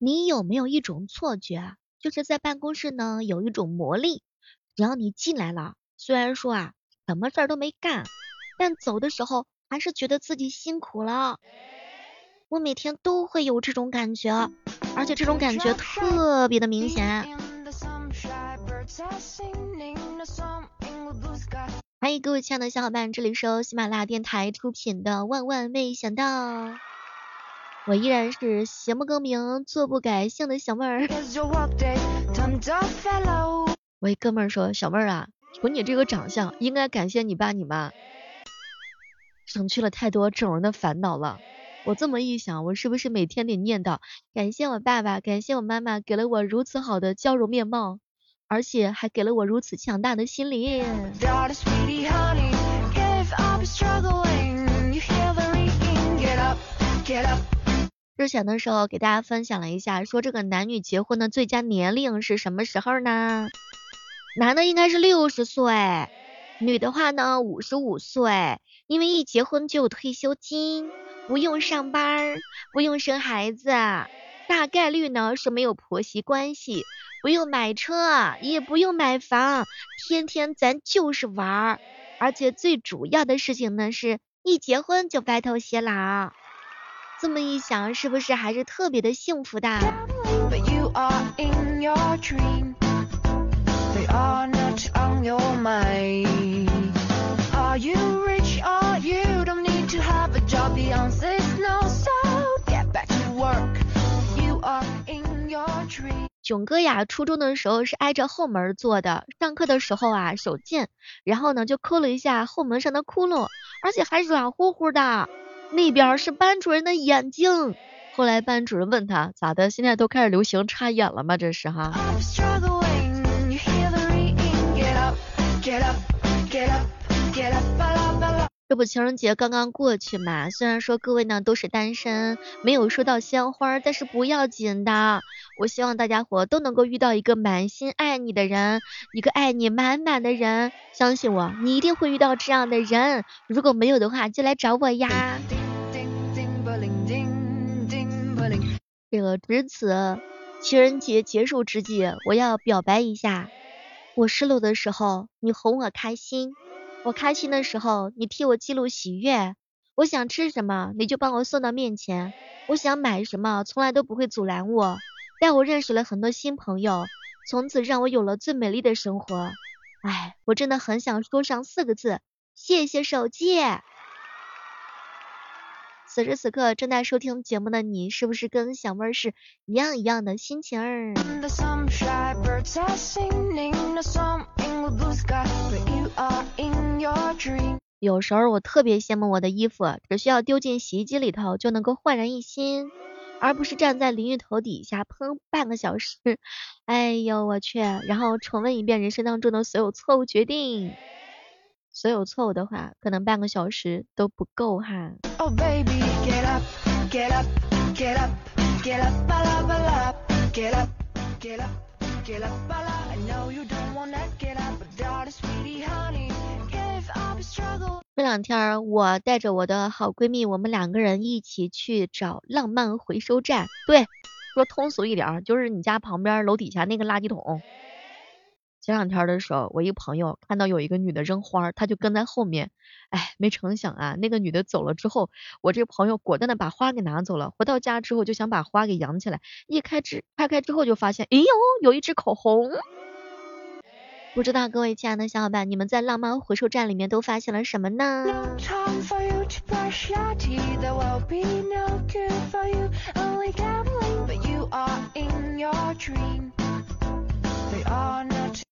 你有没有一种错觉，就是在办公室呢有一种魔力，只要你进来了，虽然说啊什么事儿都没干，但走的时候还是觉得自己辛苦了。我每天都会有这种感觉，而且这种感觉特别的明显。欢迎各位亲爱的小伙伴，这里是喜马拉雅电台出品的《万万没想到》，我依然是邪不更名，坐不改姓的小妹儿。我一哥们儿说，小妹儿啊，瞅你这个长相，应该感谢你爸你妈，省去了太多整容的烦恼了。我这么一想，我是不是每天得念叨感谢我爸爸，感谢我妈妈，给了我如此好的娇容面貌，而且还给了我如此强大的心灵。之前的时候给大家分享了一下，说这个男女结婚的最佳年龄是什么时候呢？男的应该是六十岁，女的话呢五十五岁，因为一结婚就有退休金。不用上班，不用生孩子，大概率呢是没有婆媳关系，不用买车，也不用买房，天天咱就是玩儿，而且最主要的事情呢是一结婚就白头偕老，这么一想是不是还是特别的幸福的？囧哥呀，初中的时候是挨着后门坐的，上课的时候啊手贱，然后呢就抠了一下后门上的窟窿，而且还软乎乎的，那边是班主任的眼睛。后来班主任问他咋的，现在都开始流行插眼了吗？这是哈。这不情人节刚刚过去嘛，虽然说各位呢都是单身，没有收到鲜花，但是不要紧的。我希望大家伙都能够遇到一个满心爱你的人，一个爱你满满的人。相信我，你一定会遇到这样的人。如果没有的话，就来找我呀。这个值此情人节结束之际，我要表白一下。我失落的时候，你哄我开心。我开心的时候，你替我记录喜悦；我想吃什么，你就帮我送到面前；我想买什么，从来都不会阻拦我。带我认识了很多新朋友，从此让我有了最美丽的生活。哎，我真的很想说上四个字：谢谢手机。此时此刻正在收听节目的你，是不是跟小妹儿是一样一样的心情儿？有时候我特别羡慕我的衣服，只需要丢进洗衣机里头就能够焕然一新，而不是站在淋浴头底下喷半个小时。哎呦我去！然后重温一遍人生当中的所有错误决定，所有错误的话，可能半个小时都不够哈。这两天我带着我的好闺蜜，我们两个人一起去找浪漫回收站。对，说通俗一点，就是你家旁边楼底下那个垃圾桶。前两天的时候，我一朋友看到有一个女的扔花，他就跟在后面。哎，没成想啊，那个女的走了之后，我这朋友果断的把花给拿走了。回到家之后就想把花给养起来，一开之开开之后就发现，哎呦，有一支口红。不知道各位亲爱的小伙伴，你们在浪漫回收站里面都发现了什么呢？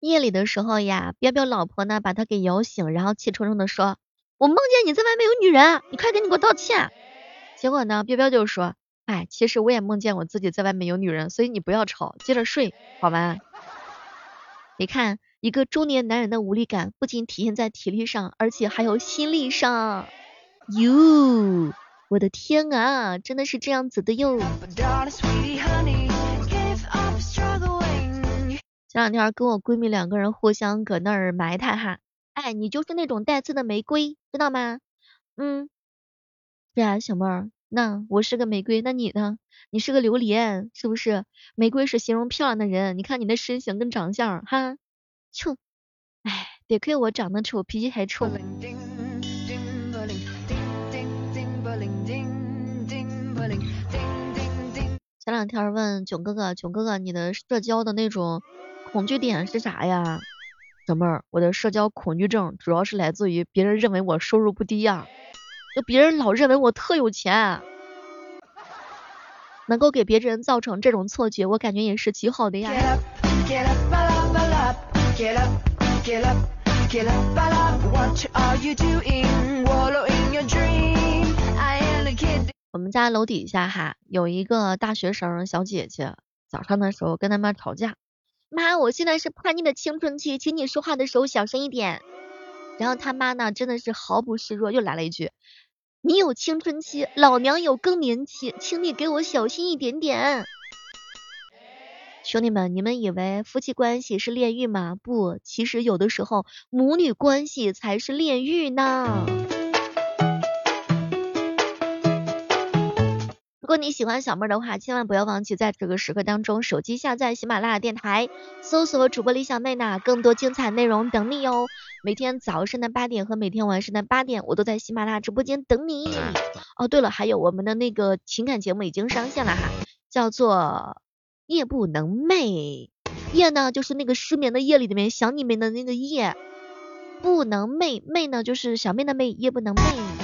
夜里的时候呀，彪彪老婆呢把他给摇醒，然后气冲冲的说：“我梦见你在外面有女人，你快赶紧给我道歉。”结果呢，彪彪就说：“哎，其实我也梦见我自己在外面有女人，所以你不要吵，接着睡，好吗？”你看，一个中年男人的无力感不仅体现在体力上，而且还有心力上。哟，我的天啊，真的是这样子的哟。前两天跟我闺蜜两个人互相搁那儿埋汰哈，哎，你就是那种带刺的玫瑰，知道吗？嗯，对啊，小妹儿，那我是个玫瑰，那你呢？你是个榴莲，是不是？玫瑰是形容漂亮的人，你看你的身形跟长相，哈，臭，哎，得亏我长得丑，脾气还臭。前两天问囧哥哥，囧哥哥，你的社交的那种恐惧点是啥呀？小妹儿，我的社交恐惧症主要是来自于别人认为我收入不低呀，就别人老认为我特有钱，能够给别人造成这种错觉，我感觉也是极好的呀。我们家楼底下哈有一个大学生小姐姐，早上的时候跟他妈吵架，妈，我现在是叛逆的青春期，请你说话的时候小声一点。然后他妈呢真的是毫不示弱，又来了一句，你有青春期，老娘有更年期，请你给我小心一点点。兄弟们，你们以为夫妻关系是炼狱吗？不，其实有的时候母女关系才是炼狱呢。果你喜欢小妹的话，千万不要忘记在这个时刻当中，手机下载喜马拉雅电台，搜索主播李小妹呢，更多精彩内容等你哟。每天早上的八点和每天晚上的八点，我都在喜马拉雅直播间等你。哦，对了，还有我们的那个情感节目已经上线了哈，叫做夜不能寐。夜呢，就是那个失眠的夜里面想你们的那个夜，不能寐，寐呢就是小妹的寐，夜不能寐。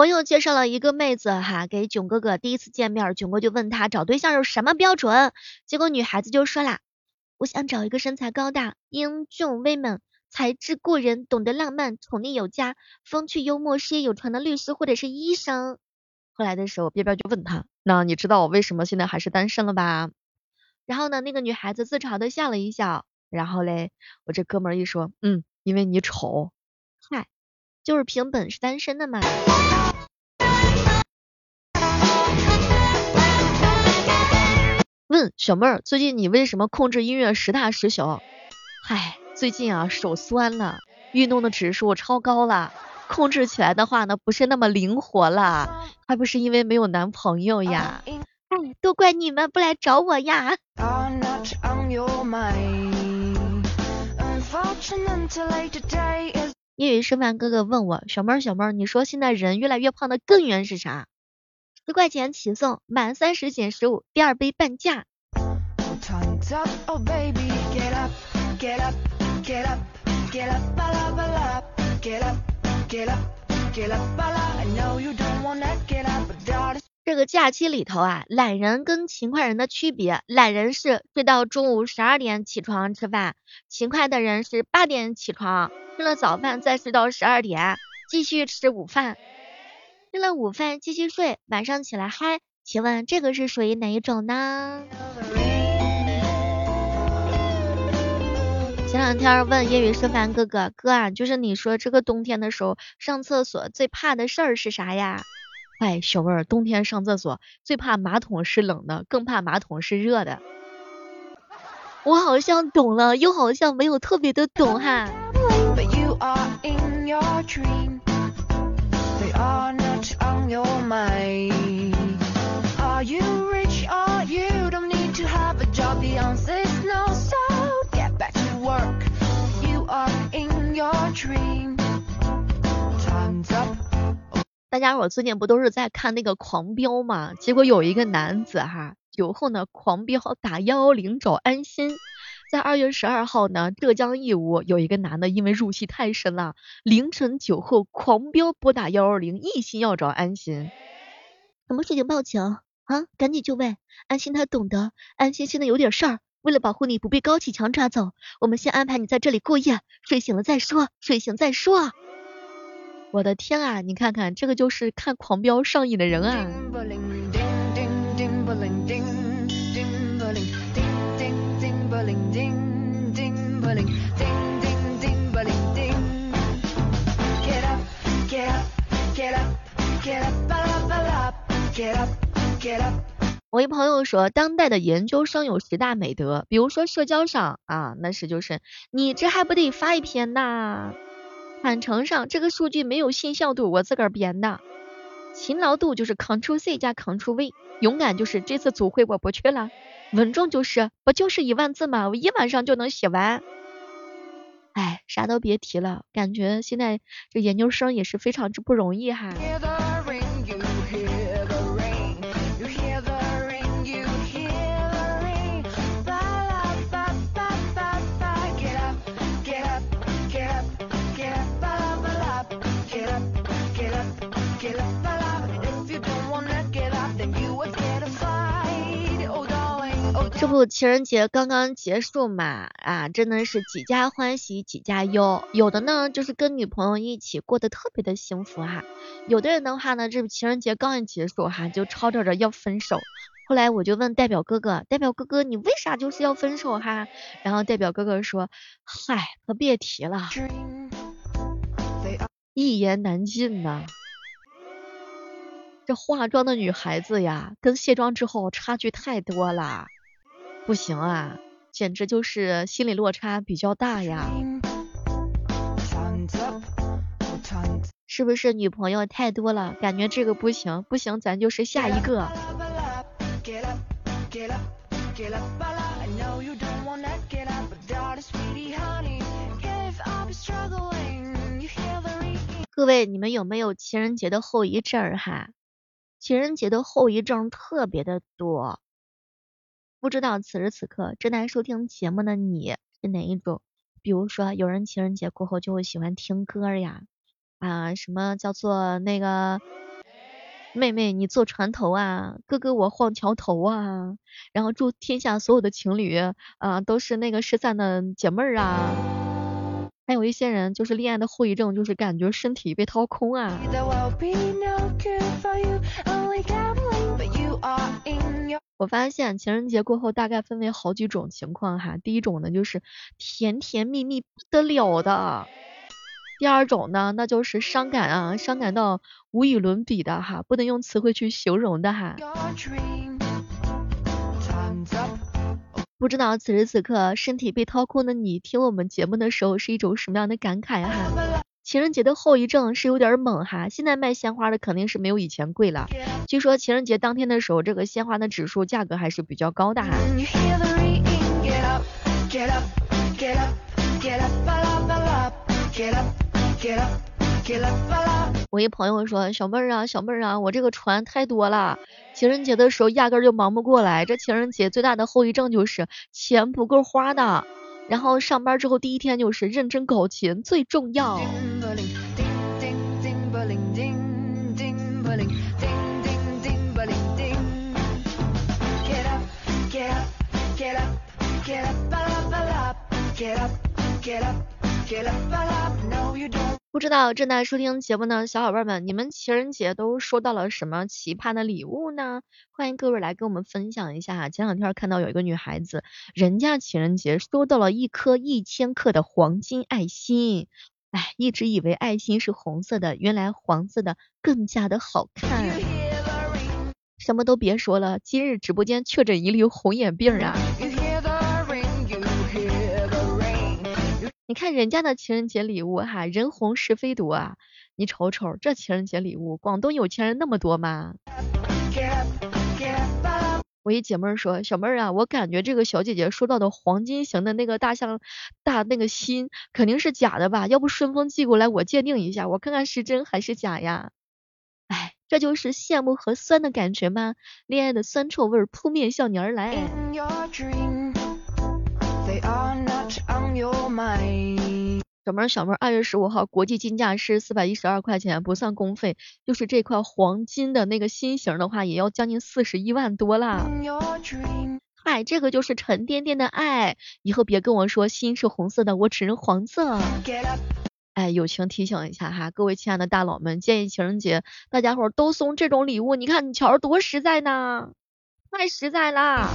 朋友介绍了一个妹子哈，给囧哥哥第一次见面，囧哥就问他找对象有什么标准，结果女孩子就说啦，我想找一个身材高大、英俊威猛、才智过人、懂得浪漫、宠溺有加、风趣幽默、事业有成的律师或者是医生。后来的时候，边边就问他，那你知道我为什么现在还是单身了吧？然后呢，那个女孩子自嘲的笑了一笑，然后嘞，我这哥们一说，嗯，因为你丑，嗨，就是凭本事单身的嘛。问小妹儿，最近你为什么控制音乐时大时小？嗨，最近啊手酸了，运动的指数超高了，控制起来的话呢不是那么灵活了，还不是因为没有男朋友呀？哎，都怪你们不来找我呀！因为生饭哥哥问我，小妹儿小妹儿，你说现在人越来越胖的根源是啥？十块钱起送，满三十减十五，第二杯半价。这个假期里头啊，懒人跟勤快人的区别，懒人是睡到中午十二点起床吃饭，勤快的人是八点起床，吃了早饭再睡到十二点，继续吃午饭。吃了午饭继续睡，晚上起来嗨，请问这个是属于哪一种呢？前两天问业余吃饭哥哥哥啊，就是你说这个冬天的时候上厕所最怕的事儿是啥呀？哎，小妹儿，冬天上厕所最怕马桶是冷的，更怕马桶是热的。我好像懂了，又好像没有特别的懂哈。大家伙最近不都是在看那个狂飙嘛？结果有一个男子哈酒后呢狂飙打幺幺零找安心。在二月十二号呢，浙江义乌有一个男的因为入戏太深了，凌晨酒后狂飙拨打幺幺零，一心要找安心。什么事情报警啊？赶紧就位。安心他懂得，安心现在有点事儿，为了保护你不被高启强抓走，我们先安排你在这里过夜，睡醒了再说，睡醒再说。我的天啊，你看看这个就是看狂飙上瘾的人啊。我一朋友说，当代的研究生有十大美德，比如说社交上啊，那是就是你这还不得发一篇呐？坦诚上这个数据没有信效度，我自个儿编的。勤劳度就是 Ctrl C 加 Ctrl V，勇敢就是这次组会我不去了，稳重就是不就是一万字吗？我一晚上就能写完。哎，啥都别提了，感觉现在这研究生也是非常之不容易哈。这不情人节刚刚结束嘛，啊，真的是几家欢喜几家忧。有的呢就是跟女朋友一起过得特别的幸福哈，有的人的话呢，这情人节刚一结束哈，就吵吵着要分手。后来我就问代表哥哥，代表哥哥你为啥就是要分手哈？然后代表哥哥说，嗨，可别提了，一言难尽呐。这化妆的女孩子呀，跟卸妆之后差距太多了。不行啊，简直就是心理落差比较大呀。是不是女朋友太多了，感觉这个不行，不行咱就是下一个。各位，你们有没有情人节的后遗症哈？情人节的后遗症特别的多。不知道此时此刻正在收听节目的你是哪一种？比如说，有人情人节过后就会喜欢听歌呀，啊，什么叫做那个妹妹你坐船头啊，哥哥我晃桥头啊，然后祝天下所有的情侣啊都是那个失散的姐妹儿啊，还有一些人就是恋爱的后遗症，就是感觉身体被掏空啊。我发现情人节过后大概分为好几种情况哈，第一种呢就是甜甜蜜蜜不得了的，第二种呢那就是伤感啊，伤感到无与伦比的哈，不能用词汇去形容的哈。不知道此时此刻身体被掏空的你听我们节目的时候是一种什么样的感慨哈？情人节的后遗症是有点猛哈，现在卖鲜花的肯定是没有以前贵了。据说情人节当天的时候，这个鲜花的指数价格还是比较高的哈。我一朋友说，小妹儿啊，小妹儿啊，我这个船太多了，情人节的时候压根就忙不过来。这情人节最大的后遗症就是钱不够花的。然后上班之后第一天就是认真搞钱最重要。不知道正在收听节目的小伙伴们，你们情人节都收到了什么奇葩的礼物呢？欢迎各位来跟我们分享一下。前两天看到有一个女孩子，人家情人节收到了一颗一千克的黄金爱心。哎，一直以为爱心是红色的，原来黄色的更加的好看。什么都别说了，今日直播间确诊一例红眼病啊！你看人家的情人节礼物哈，人红是非多啊！你瞅瞅这情人节礼物，广东有钱人那么多吗？我一姐妹说，小妹儿啊，我感觉这个小姐姐收到的黄金型的那个大象大那个心肯定是假的吧？要不顺丰寄过来我鉴定一下，我看看是真还是假呀？哎，这就是羡慕和酸的感觉吗？恋爱的酸臭味扑面向你而来。they are not 小妹儿，小妹儿，二月十五号国际金价是四百一十二块钱，不算工费，就是这块黄金的那个心形的话，也要将近四十一万多啦。嗨，这个就是沉甸甸的爱，以后别跟我说心是红色的，我只认黄色。哎，友情提醒一下哈，各位亲爱的大佬们，建议情人节大家伙都送这种礼物，你看你瞧多实在呢，太实在啦。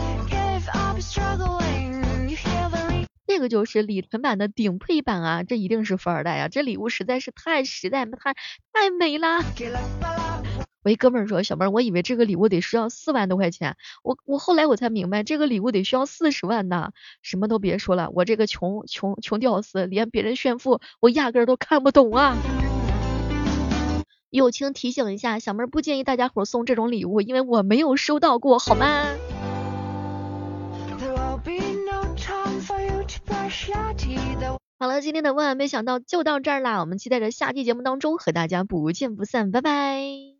这个就是李晨版的顶配版啊，这一定是富二代啊！这礼物实在是太实在，太太美啦。我一哥们儿说，小妹儿，我以为这个礼物得需要四万多块钱，我我后来我才明白，这个礼物得需要四十万呢。什么都别说了，我这个穷穷穷屌丝，连别人炫富我压根儿都看不懂啊。友情提醒一下，小妹儿不建议大家伙送这种礼物，因为我没有收到过，好吗？好了，今天的万万没想到就到这儿啦，我们期待着下期节目当中和大家不见不散，拜拜。